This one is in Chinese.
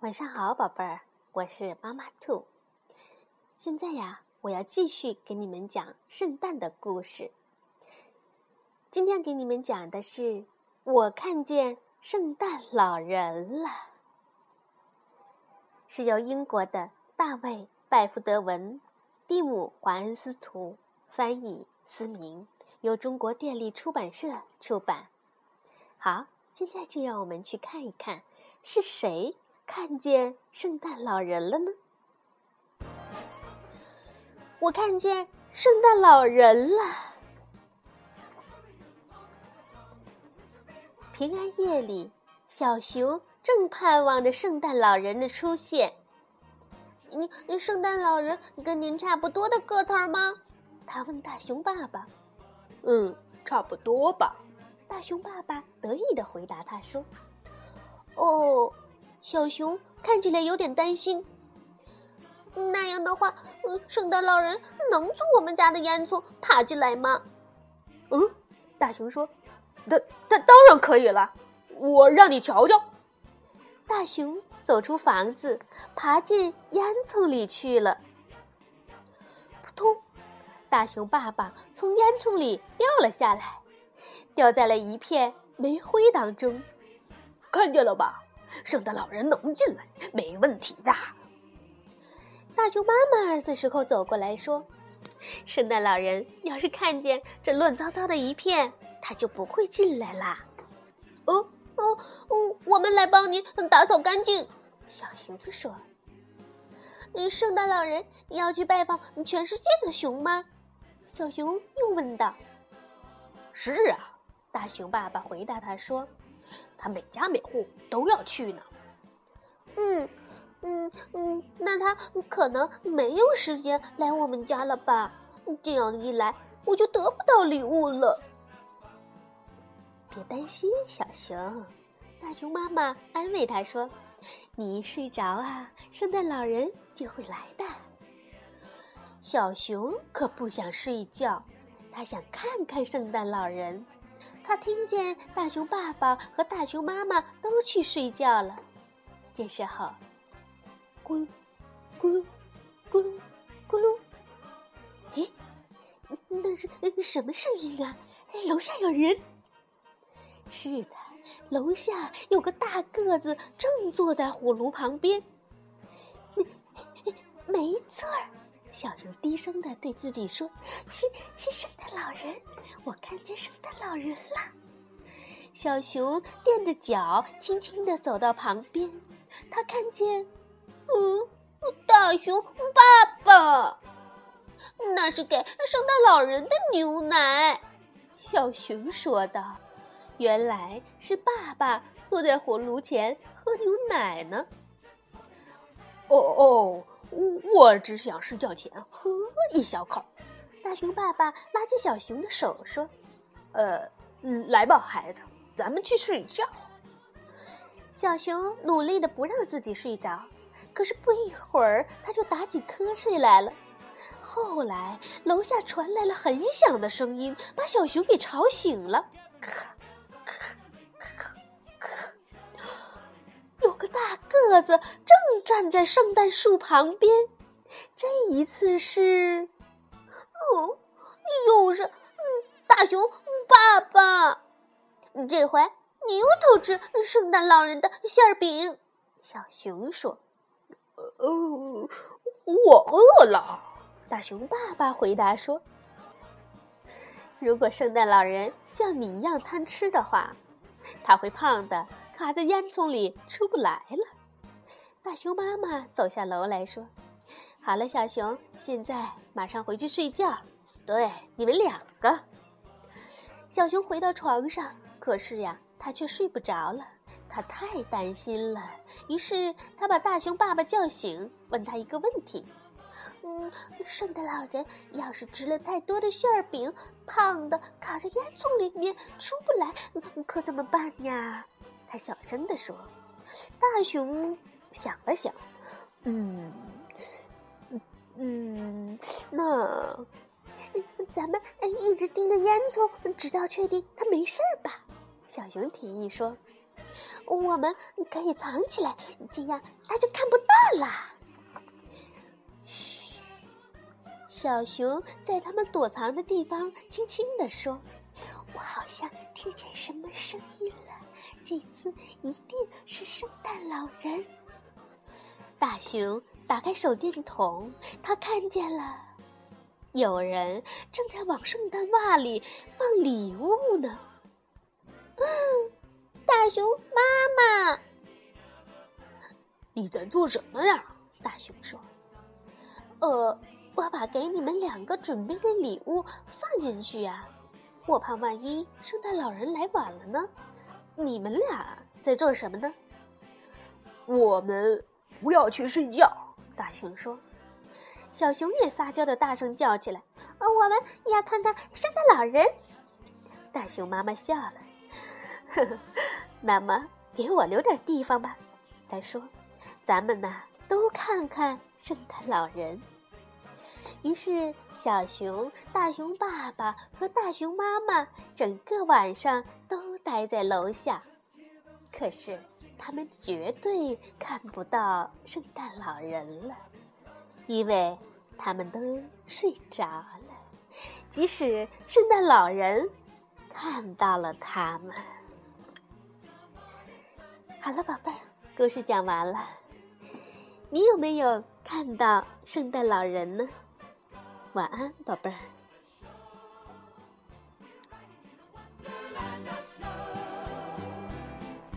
晚上好，宝贝儿，我是妈妈兔。现在呀，我要继续给你们讲圣诞的故事。今天给你们讲的是我看见圣诞老人了，是由英国的大卫·拜福德文、蒂姆·华恩斯图翻译，思明，由中国电力出版社出版。好，现在就让我们去看一看是谁。看见圣诞老人了呢！我看见圣诞老人了。平安夜里，小熊正盼望着圣诞老人的出现。你，你圣诞老人跟您差不多的个头吗？他问大熊爸爸。嗯，差不多吧。大熊爸爸得意的回答他说：“哦。”小熊看起来有点担心。那样的话，嗯圣诞老人能从我们家的烟囱爬进来吗？嗯，大熊说：“他他当然可以了，我让你瞧瞧。”大熊走出房子，爬进烟囱里去了。扑通！大熊爸爸从烟囱里掉了下来，掉在了一片煤灰当中。看见了吧？圣诞老人能进来，没问题的。大熊妈妈这时候走过来说：“圣诞老人要是看见这乱糟糟的一片，他就不会进来啦。”哦哦哦，我们来帮您打扫干净。”小熊说。“，圣诞老人要去拜访全世界的熊吗？”小熊又问道。“是啊。”大熊爸爸回答他说。他每家每户都要去呢。嗯，嗯嗯，那他可能没有时间来我们家了吧？这样一来，我就得不到礼物了。别担心，小熊。大熊妈妈安慰他说：“你一睡着啊，圣诞老人就会来的。”小熊可不想睡觉，他想看看圣诞老人。他听见大熊爸爸和大熊妈妈都去睡觉了，这时候，咕噜，咕噜，咕噜，咕噜，哎，那是什么声音啊？楼下有人。是的，楼下有个大个子正坐在火炉旁边。没，没错儿。小熊低声的对自己说：“是是圣诞老人，我看见圣诞老人了。”小熊垫着脚，轻轻的走到旁边，他看见，嗯，大熊爸爸，那是给圣诞老人的牛奶。小熊说道：“原来是爸爸坐在火炉前喝牛奶呢。”哦哦。我我只想睡觉前喝一小口。大熊爸爸拉起小熊的手说：“呃，来吧，孩子，咱们去睡觉。”小熊努力的不让自己睡着，可是不一会儿他就打起瞌睡来了。后来楼下传来了很响的声音，把小熊给吵醒了。大个子正站在圣诞树旁边，这一次是，哦，又是大熊爸爸。这回你又偷吃圣诞老人的馅饼。小熊说：“呃，我饿了。”大熊爸爸回答说：“如果圣诞老人像你一样贪吃的话，他会胖的。”卡在烟囱里出不来了。大熊妈妈走下楼来说：“好了，小熊，现在马上回去睡觉。对，你们两个。”小熊回到床上，可是呀，他却睡不着了。他太担心了，于是他把大熊爸爸叫醒，问他一个问题：“嗯，圣诞老人要是吃了太多的馅饼，胖的卡在烟囱里面出不来，可怎么办呀？”他小声地说：“大熊想了想，嗯，嗯，那咱们一直盯着烟囱，直到确定他没事吧？”小熊提议说：“我们可以藏起来，这样他就看不到了。嘘，小熊在他们躲藏的地方轻轻地说：“我好像听见什么声音了，这次一定是圣诞老人。”大熊打开手电筒，他看见了有人正在往圣诞袜里放礼物呢。大熊妈妈，你在做什么呀？大熊说：“呃，我把给你们两个准备的礼物放进去呀，我怕万一圣诞老人来晚了呢。你们俩在做什么呢？”我们不要去睡觉。大熊说：“小熊也撒娇的大声叫起来：‘呃，我们要看看圣诞老人。’大熊妈妈笑了，呵呵。”那么，给我留点地方吧。他说：“咱们呢，都看看圣诞老人。”于是，小熊、大熊爸爸和大熊妈妈整个晚上都待在楼下。可是，他们绝对看不到圣诞老人了，因为他们都睡着了。即使圣诞老人看到了他们。好了，宝贝儿，故事讲完了。你有没有看到圣诞老人呢？晚安，宝贝儿。